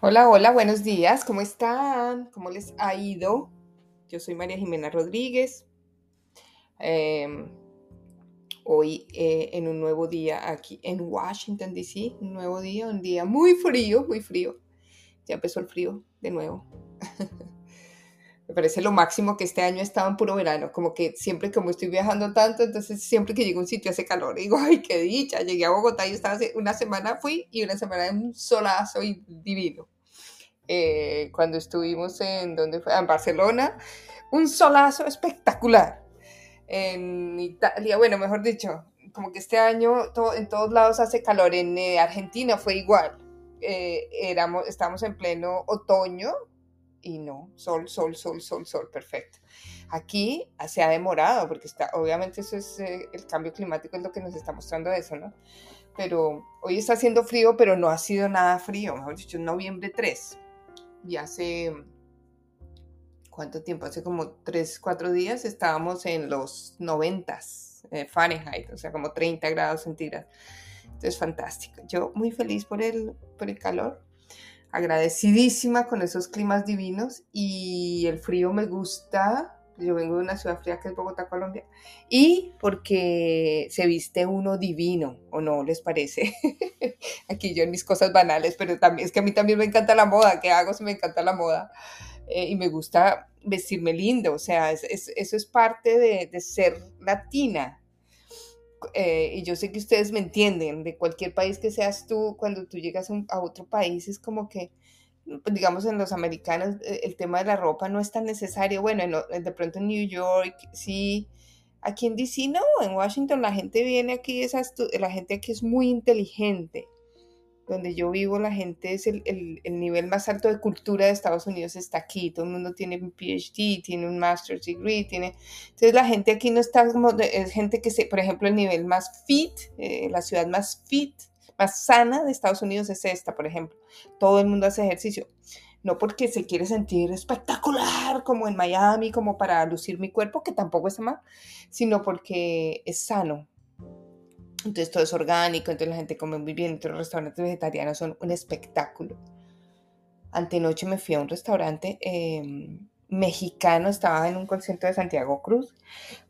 Hola, hola, buenos días, ¿cómo están? ¿Cómo les ha ido? Yo soy María Jimena Rodríguez. Em, hoy eh, en un nuevo día aquí en Washington, D.C., un nuevo día, un día muy frío, muy frío. Ya empezó el frío de nuevo. Me parece lo máximo que este año estado en puro verano, como que siempre como estoy viajando tanto, entonces siempre que llego a un sitio hace calor, digo, ay, qué dicha, llegué a Bogotá y estaba hace una semana fui y una semana de un solazo y divino. Eh, cuando estuvimos en, ¿dónde fue? en Barcelona, un solazo espectacular. En Italia, bueno, mejor dicho, como que este año todo, en todos lados hace calor, en eh, Argentina fue igual. Eh, éramos, estamos en pleno otoño, y no, sol, sol, sol, sol, sol, perfecto. Aquí se ha demorado, porque está, obviamente eso es eh, el cambio climático, es lo que nos está mostrando eso, ¿no? Pero hoy está haciendo frío, pero no ha sido nada frío, mejor dicho, noviembre 3. Y hace, ¿cuánto tiempo? Hace como 3, 4 días estábamos en los 90 eh, Fahrenheit, o sea, como 30 grados centígrados. Entonces, fantástico. Yo muy feliz por el, por el calor agradecidísima con esos climas divinos y el frío me gusta. Yo vengo de una ciudad fría que es Bogotá, Colombia, y porque se viste uno divino, ¿o no les parece? Aquí yo en mis cosas banales, pero también es que a mí también me encanta la moda. ¿Qué hago si me encanta la moda? Eh, y me gusta vestirme lindo, o sea, eso es parte de, ser latina, eh, y yo sé que ustedes me entienden, de cualquier país que seas tú, cuando tú llegas a, otro país es como que, digamos, en los americanos eh, el tema de la ropa no es tan necesario. Bueno, de pronto en New York, sí. Aquí en DC no, en Washington la gente viene aquí, la gente aquí es muy inteligente donde yo vivo, la gente es el, el, nivel más alto de cultura de Estados Unidos está aquí. Todo el mundo tiene un PhD, tiene un master's degree, tiene... Entonces la gente aquí no está como... es gente que se... Por ejemplo, el nivel más fit, eh, la ciudad más fit, más sana de Estados Unidos es esta, por ejemplo. Todo el mundo hace ejercicio. No porque se quiere sentir espectacular como en Miami, como para lucir mi cuerpo, que tampoco es mal, sino porque es sano, entonces todo es orgánico, entonces la gente come muy bien, entonces los restaurantes vegetarianos son un espectáculo. Antenoche me fui a un restaurante em, mexicano, estaba en un concierto de Santiago Cruz,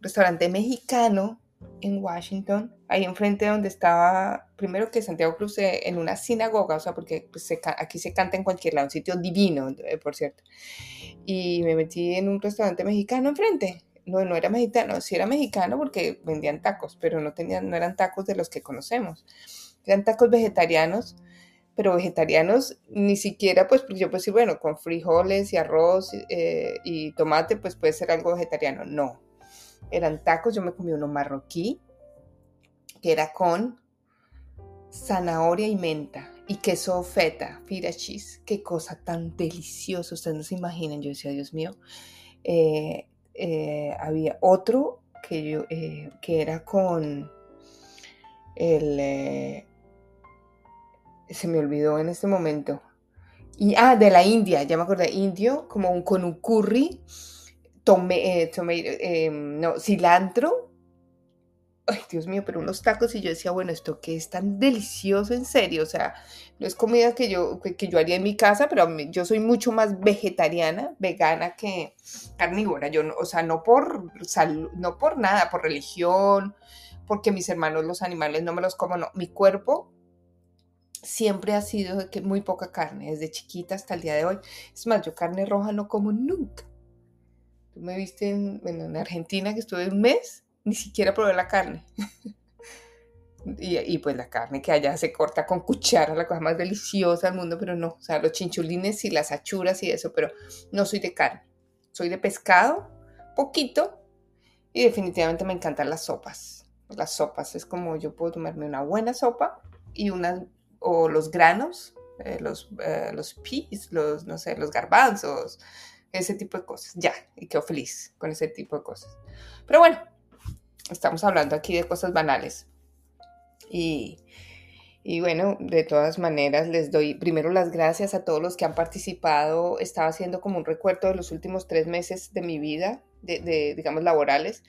restaurante mexicano en Washington, ahí enfrente donde estaba, primero que Santiago Cruz, eh, en una sinagoga, o sea, porque pues, aquí se canta en cualquier lado, un sitio divino, eh, por cierto. Y me metí en un restaurante mexicano enfrente, no, no era mexicano, sí era mexicano porque vendían tacos, pero no, tenían, no eran tacos de los que conocemos. Eran tacos vegetarianos, pero vegetarianos ni siquiera, pues yo puedo decir, bueno, con frijoles y arroz eh, y tomate, pues puede ser algo vegetariano. No, eran tacos, yo me comí uno marroquí, que era con zanahoria y menta y queso feta, fira cheese. Qué cosa tan deliciosa, ustedes no se imaginan. Yo decía, Dios mío, eh, eh, había otro que, yo, eh, que era con el... Se me olvidó en este momento. Y, ah, de la India, ya me acordé, indio, como un, con un curry, tome, em, no, cilantro, ay Dios mío, pero unos tacos y yo decía, bueno, esto que es tan delicioso en serio, o sea, no es comida que yo, que, yo haría en mi casa, pero yo soy mucho más vegetariana, vegana que carnívora, yo, no, o sea, no por salud, no por nada, por religión, porque mis hermanos los animales no me los como, no, mi cuerpo siempre ha sido que muy poca carne, desde chiquita hasta el día de hoy. Es más, yo carne roja no como nunca. Tú me viste en, en Argentina que estuve un mes ni siquiera probé la carne. y, pues la carne que allá se corta con cuchara, la cosa más deliciosa del mundo, pero no, o sea, los chinchulines y las achuras y eso, pero no soy de carne. Soy de pescado, poquito, y definitivamente me encantan las sopas. Las sopas es como yo puedo tomarme una buena sopa y unas, o los granos, eh, los, eh, los peas, los, no sé, los garbanzos, ese tipo de cosas. Ya, y quedo feliz con ese tipo de cosas. Pero bueno, estamos hablando aquí de cosas banales. Y, y, bueno, de todas maneras, les doy primero las gracias a todos los que han participado. Estaba haciendo como un recuerdo de los últimos tres meses de mi vida, de, digamos, laborales.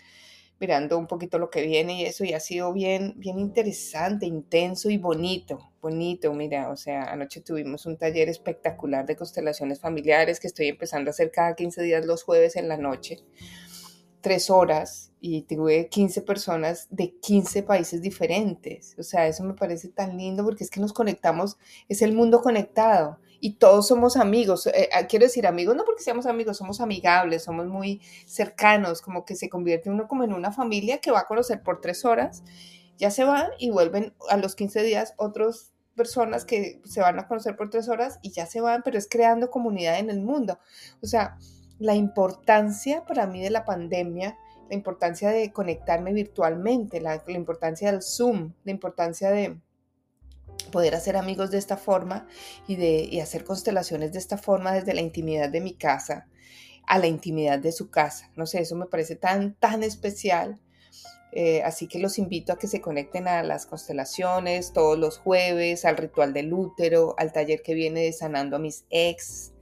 Mirando un poquito lo que viene y eso, y ha sido bien, bien interesante, intenso y bonito, bonito, mira, o sea, anoche tuvimos un taller espectacular de constelaciones familiares que estoy empezando a hacer cada 15 días los jueves en la noche, tres horas, y tuve 15 personas de 15 países diferentes, o sea, eso me parece tan lindo porque es que nos conectamos, es el mundo conectado y todos somos amigos. Eh, ah, quiero decir amigos, no porque seamos amigos, somos amigables, somos muy cercanos, como que se convierte uno como en una familia que va a conocer por tres horas, ya se van y vuelven a los 15 días otras personas que se van a conocer por tres horas y ya se van, pero es creando comunidad en el mundo. O sea, la importancia para mí de la pandemia, la importancia de conectarme virtualmente, la importancia del Zoom, la importancia de poder hacer amigos de esta forma y, de, hacer constelaciones de esta forma desde la intimidad de mi casa a la intimidad de su casa. No sé, eso me parece tan, tan especial. Eh, así que los invito a que se conecten a las constelaciones todos los jueves, al ritual del útero, al taller que viene de sanando a mis ex,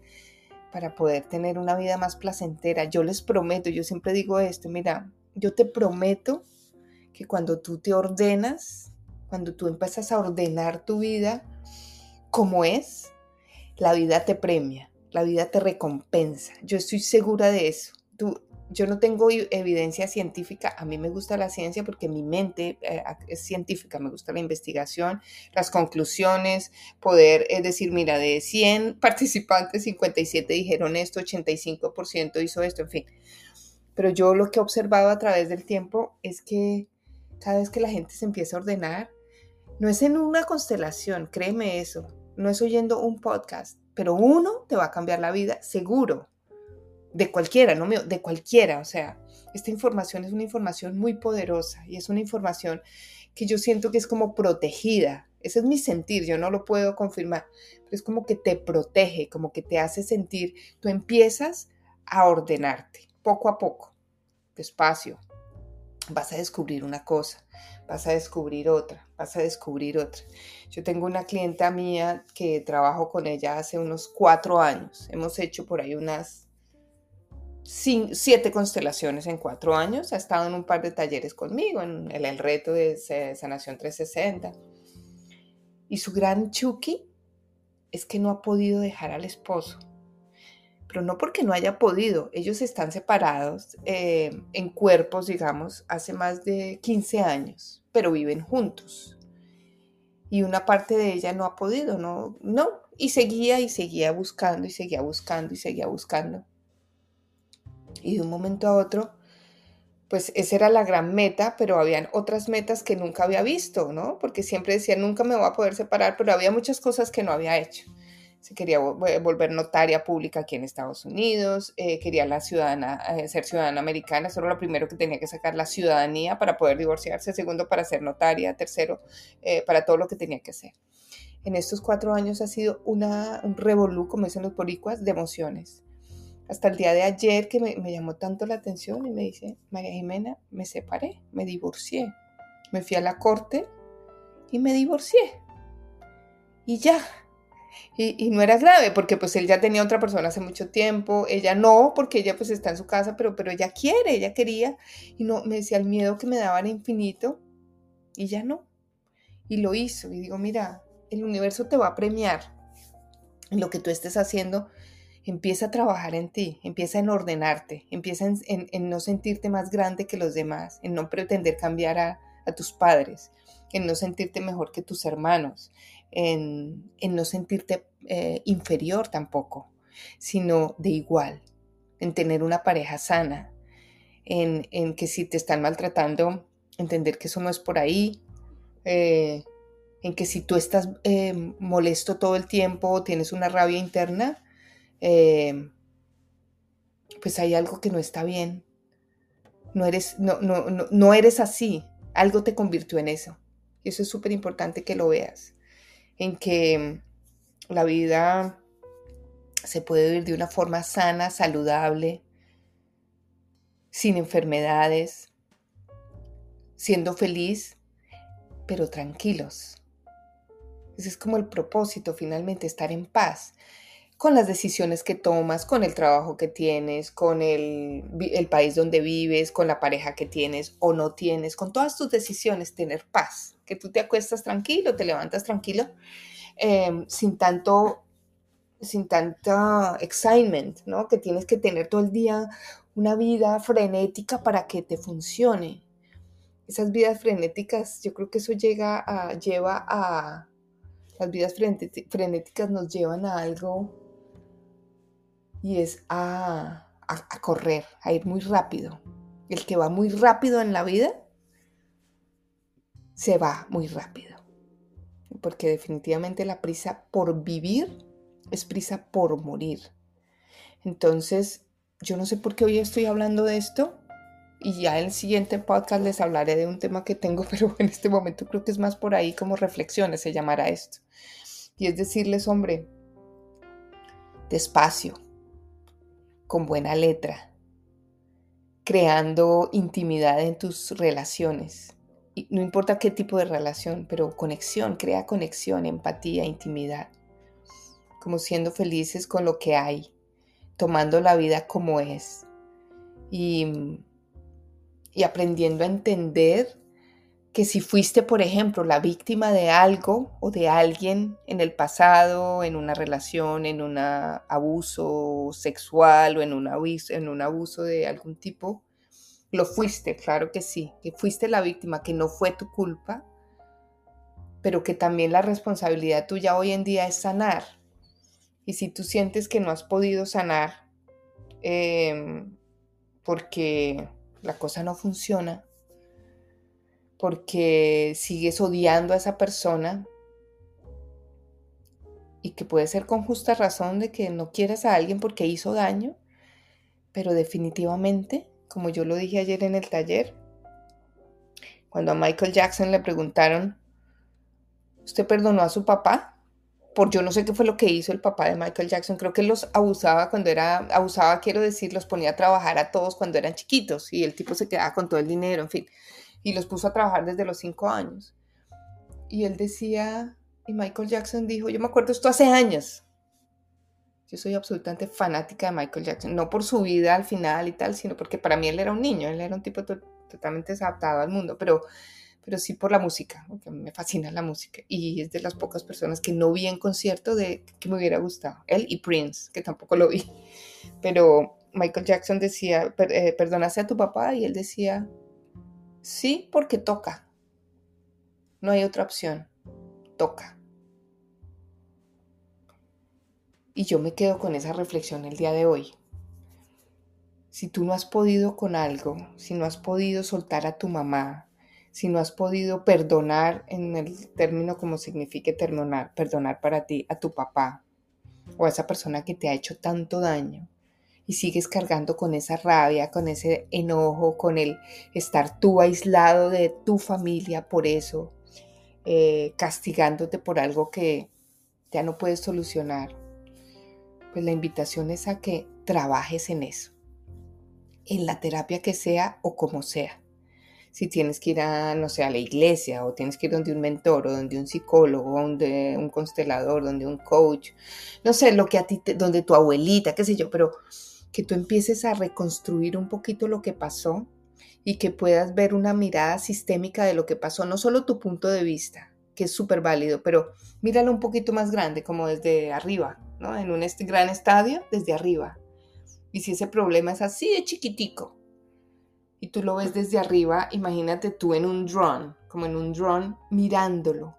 para poder tener una vida más placentera. Yo les prometo, yo siempre digo esto, mira, yo te prometo que cuando tú te ordenas, cuando tú empiezas a ordenar tu vida como es, la vida te premia, la vida te recompensa. Yo estoy segura de eso. Tú, yo no tengo evidencia científica, a mí me gusta la ciencia porque mi mente eh, es científica, me gusta la investigación, las conclusiones, poder eh, decir, mira, de 100 participantes, 57 dijeron esto, 85% hizo esto, en fin. Pero yo lo que he observado a través del tiempo es que cada vez que la gente se empieza a ordenar, no es en una constelación, créeme eso. No es oyendo un podcast, pero uno te va a cambiar la vida, seguro. De cualquiera, no mío, de cualquiera. O sea, esta información es una información muy poderosa y es una información que yo siento que es como protegida. Ese es mi sentir, yo no lo puedo confirmar, pero es como que te protege, como que te hace sentir, tú empiezas a ordenarte poco a poco, despacio. Vas a descubrir una cosa, vas a descubrir otra, vas a descubrir otra. Yo tengo una clienta mía que trabajo con ella hace unos cuatro años. Hemos hecho por ahí unas siete constelaciones en cuatro años. Ha estado en un par de talleres conmigo, en el, reto de sanación 360. Y su gran chuki es que no ha podido dejar al esposo pero no porque no haya podido. Ellos están separados eh, en cuerpos, digamos, hace más de 15 años, pero viven juntos. Y una parte de ella no ha podido, no, no. Y seguía y seguía buscando y seguía buscando y seguía buscando. Y de un momento a otro, pues esa era la gran meta, pero habían otras metas que nunca había visto, ¿no? Porque siempre decía, nunca me voy a poder separar, pero había muchas cosas que no había hecho se quería eh, volver notaria pública aquí en Estados Unidos, eh, quería la ciudadana, eh, ser ciudadana americana, eso era lo primero que tenía que sacar, la ciudadanía para poder divorciarse, segundo para ser notaria, tercero para todo lo que tenía que hacer. En estos cuatro años ha sido una, un revolú, como dicen los boricuas, de emociones. Hasta el día de ayer que me, me llamó tanto la atención y me dice, María Jimena, me separé, me divorcié, me fui a la corte y me divorcié. Y ya, y, no era grave porque pues él ya tenía otra persona hace mucho tiempo, ella no, porque ella pues está en su casa, pero, pero ella quiere, ella quería. Y no, me decía el miedo que me daba era infinito y ya no. Y lo hizo. Y digo, mira, el universo te va a premiar en lo que tú estés haciendo. Empieza a trabajar en ti, empieza en ordenarte, empieza en, no sentirte más grande que los demás, en no pretender cambiar a, a tus padres, en no sentirte mejor que tus hermanos, en, no sentirte eh, inferior tampoco, sino de igual, en tener una pareja sana, en, que si te están maltratando, entender que eso no es por ahí, eh, en que si tú estás eh, molesto todo el tiempo o tienes una rabia interna, pues hay algo que no está bien. No eres, no, no, no, no eres así. Algo te convirtió en eso. Y eso es súper importante que lo veas en que la vida se puede vivir de una forma sana, saludable, sin enfermedades, siendo feliz, pero tranquilos. Ese es como el propósito, finalmente, estar en paz. Con las decisiones que tomas, con el trabajo que tienes, con el, país donde vives, con la pareja que tienes o no tienes, con todas tus decisiones, tener paz, que tú te acuestas tranquilo, te levantas tranquilo, em, sin tanto, sin tanta excitement, ¿no? Que tienes que tener todo el día una vida frenética para que te funcione. Esas vidas frenéticas, yo creo que eso llega a, lleva a, las vidas frenéticas nos llevan a algo y es a, correr, a ir muy rápido. El que va muy rápido en la vida, se va muy rápido. Porque definitivamente la prisa por vivir es prisa por morir. Entonces, yo no sé por qué hoy estoy hablando de esto. Y ya en el siguiente podcast les hablaré de un tema que tengo, pero en este momento creo que es más por ahí como reflexiones, se llamará esto. Y es decirles, hombre, despacio, con buena letra, creando intimidad en tus relaciones. Y no importa qué tipo de relación, pero conexión, crea conexión, empatía, intimidad. Como siendo felices con lo que hay, tomando la vida como es y, y aprendiendo a entender que si fuiste, por ejemplo, la víctima de algo o de alguien en el pasado, en una relación, en un abuso sexual o en un abuso, en un abuso de algún tipo, lo fuiste, claro que sí, que fuiste la víctima, que no fue tu culpa, pero que también la responsabilidad tuya hoy en día es sanar. Y si tú sientes que no has podido sanar em, porque la cosa no funciona, porque sigues odiando a esa persona y que puede ser con justa razón de que no quieras a alguien porque hizo daño, pero definitivamente, como yo lo dije ayer en el taller, cuando a Michael Jackson le preguntaron, ¿usted perdonó a su papá? Por yo no sé qué fue lo que hizo el papá de Michael Jackson, creo que los abusaba cuando era, abusaba quiero decir, los ponía a trabajar a todos cuando eran chiquitos y el tipo se quedaba con todo el dinero, en fin y los puso a trabajar desde los cinco años. Y él decía, y Michael Jackson dijo, yo me acuerdo esto hace años. Yo soy absolutamente fanática de Michael Jackson, no por su vida al final y tal, sino porque para mí él era un niño, él era un tipo totalmente desadaptado al mundo, pero, pero sí por la música, porque me fascina la música. Y es de las pocas personas que no vi en concierto de que me hubiera gustado. Él y Prince, que tampoco lo vi. Pero Michael Jackson decía, eh, perdonase a tu papá, y él decía, Sí, porque toca. No hay otra opción. Toca. Y yo me quedo con esa reflexión el día de hoy. Si tú no has podido con algo, si no has podido soltar a tu mamá, si no has podido perdonar en el término como signifique perdonar, perdonar para ti a tu papá o a esa persona que te ha hecho tanto daño, y sigues cargando con esa rabia, con ese enojo, con el estar tú aislado de tu familia por eso, eh, castigándote por algo que ya no puedes solucionar, pues la invitación es a que trabajes en eso, en la terapia que sea o como sea. Si tienes que ir a, no sé, a la iglesia o tienes que ir donde un mentor o donde un psicólogo, donde un constelador, donde un coach, no sé, lo que a ti, donde tu abuelita, qué sé yo, pero que tú empieces a reconstruir un poquito lo que pasó y que puedas ver una mirada sistémica de lo que pasó, no solo tu punto de vista, que es súper válido, pero míralo un poquito más grande, como desde arriba, ¿no? En un gran estadio, desde arriba. Y si ese problema es así de chiquitico y tú lo ves desde arriba, imagínate tú en un drone, como en un drone mirándolo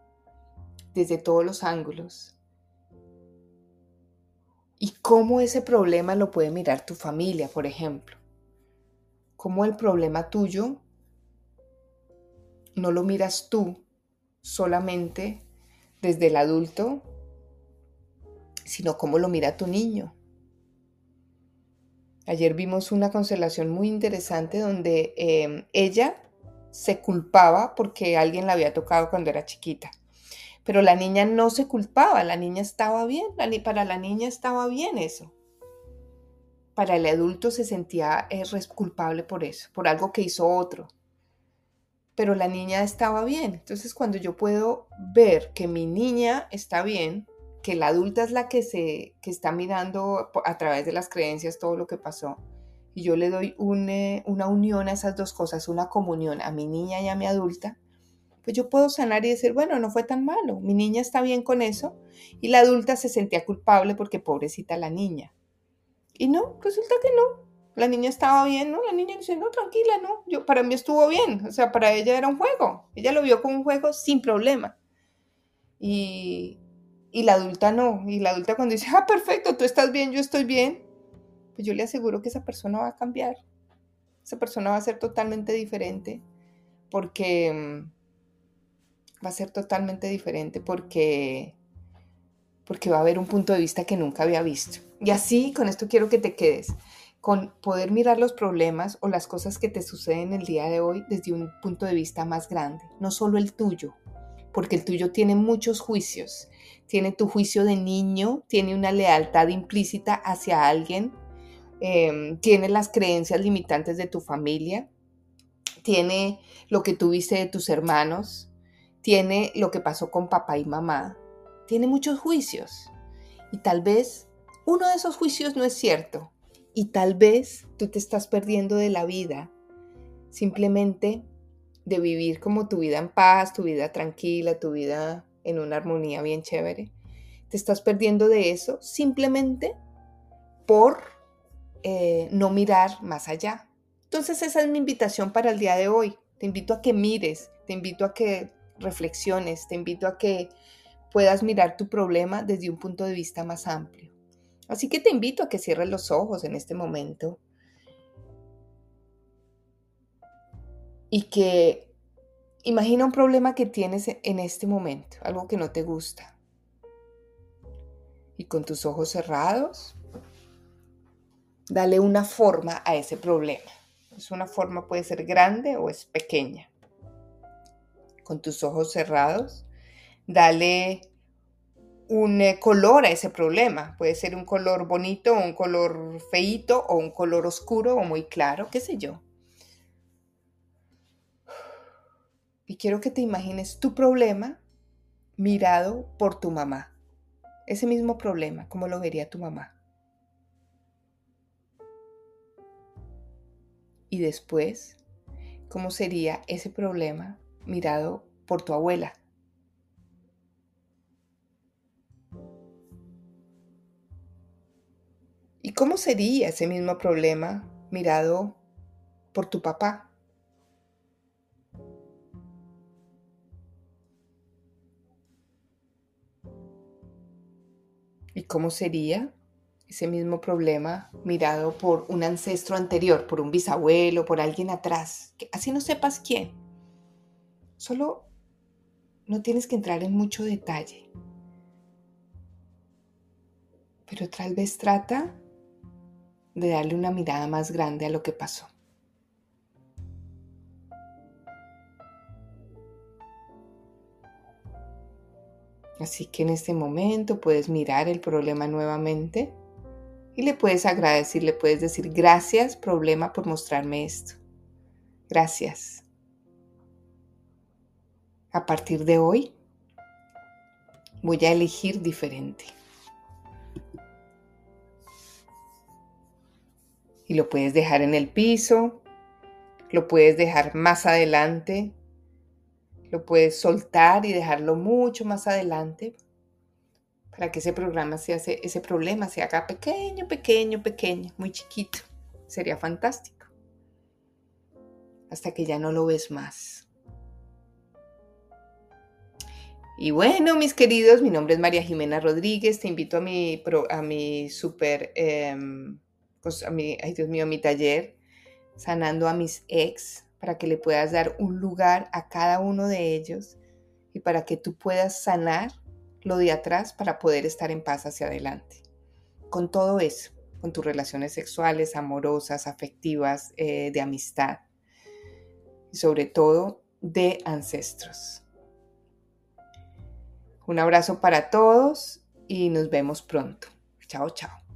desde todos los ángulos y cómo ese problema lo puede mirar tu familia, por ejemplo. Cómo el problema tuyo no lo miras tú solamente desde el adulto, sino cómo lo mira tu niño. Ayer vimos una constelación muy interesante donde em, ella se culpaba porque alguien la había tocado cuando era chiquita. Pero la niña no se culpaba, la niña estaba bien, para la niña estaba bien eso. Para el adulto se sentía eh, culpable por eso, por algo que hizo otro. Pero la niña estaba bien. Entonces cuando yo puedo ver que mi niña está bien, que la adulta es la que, se, que está mirando a través de las creencias todo lo que pasó. Y yo le doy eh, una unión a esas dos cosas, una comunión a mi niña y a mi adulta, pues yo puedo sanar y decir, bueno, no fue tan malo, mi niña está bien con eso. Y la adulta se sentía culpable porque pobrecita la niña. Y no, resulta que no. La niña estaba bien, ¿no? La niña dice, no, tranquila, no. Yo, para mí estuvo bien. O sea, para ella era un juego. Ella lo vio como un juego sin problema. Y, y la adulta no. Y la adulta cuando dice, ah, perfecto, tú estás bien, yo estoy bien, pues yo le aseguro que esa persona va a cambiar. Esa persona va a ser totalmente diferente porque mm, va a ser totalmente diferente porque porque va a haber un punto de vista que nunca había visto. Y así, con esto quiero que te quedes, con poder mirar los problemas o las cosas que te suceden el día de hoy desde un punto de vista más grande, no solo el tuyo, porque el tuyo tiene muchos juicios. Tiene tu juicio de niño, tiene una lealtad implícita hacia alguien, em, tiene las creencias limitantes de tu familia, tiene lo que tuviste de tus hermanos, tiene lo que pasó con papá y mamá, tiene muchos juicios. Y tal vez uno de esos juicios no es cierto. Y tal vez tú te estás perdiendo de la vida simplemente de vivir como tu vida en paz, tu vida tranquila, tu vida en una armonía bien chévere. Te estás perdiendo de eso simplemente por eh, no mirar más allá. Entonces esa es mi invitación para el día de hoy. Te invito a que mires, te invito a que reflexiones, te invito a que puedas mirar tu problema desde un punto de vista más amplio. Así que te invito a que cierres los ojos en este momento y que imagina un problema que tienes en este momento, algo que no te gusta. Y con tus ojos cerrados, dale una forma a ese problema. Es una forma puede ser grande o es pequeña. Con tus ojos cerrados, dale un eh, color a ese problema. Puede ser un color bonito, un color feito, o un color oscuro o muy claro, qué sé yo. Y quiero que te imagines tu problema mirado por tu mamá. Ese mismo problema, ¿cómo lo vería tu mamá? Y después, ¿cómo sería ese problema mirado por tu abuela? ¿Y cómo sería ese mismo problema mirado por tu papá? ¿Y cómo sería ese mismo problema mirado por un ancestro anterior, por un bisabuelo, por alguien atrás? Así no sepas quién. Solo no tienes que entrar en mucho detalle. Pero tal vez trata de darle una mirada más grande a lo que pasó. Así que en este momento puedes mirar el problema nuevamente y le puedes agradecer, le puedes decir gracias problema por mostrarme esto. Gracias. A partir de hoy voy a elegir diferente. y lo puedes dejar en el piso, lo puedes dejar más adelante, lo puedes soltar y dejarlo mucho más adelante para que ese programa se hace, ese problema se haga pequeño, pequeño, pequeño, muy chiquito. Sería fantástico. Hasta que ya no lo ves más. Y bueno, mis queridos, mi nombre es María Jimena Rodríguez. Te invito a mi, a mi super em, pues, a mi, ay Dios mío, mi taller, sanando a mis ex, para que le puedas dar un lugar a cada uno de ellos y para que tú puedas sanar lo de atrás para poder estar en paz hacia adelante. Con todo eso, con tus relaciones sexuales, amorosas, afectivas, eh, de amistad y sobre todo de ancestros. Un abrazo para todos y nos vemos pronto. Chao, chao.